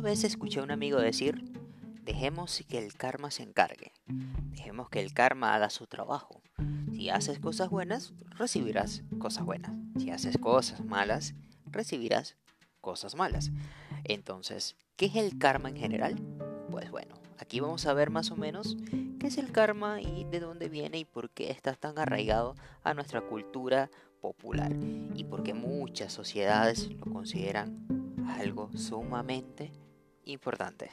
vez escuché a un amigo decir, dejemos que el karma se encargue, dejemos que el karma haga su trabajo. Si haces cosas buenas, recibirás cosas buenas. Si haces cosas malas, recibirás cosas malas. Entonces, ¿qué es el karma en general? Pues bueno, aquí vamos a ver más o menos qué es el karma y de dónde viene y por qué está tan arraigado a nuestra cultura popular y por qué muchas sociedades lo consideran algo sumamente importante.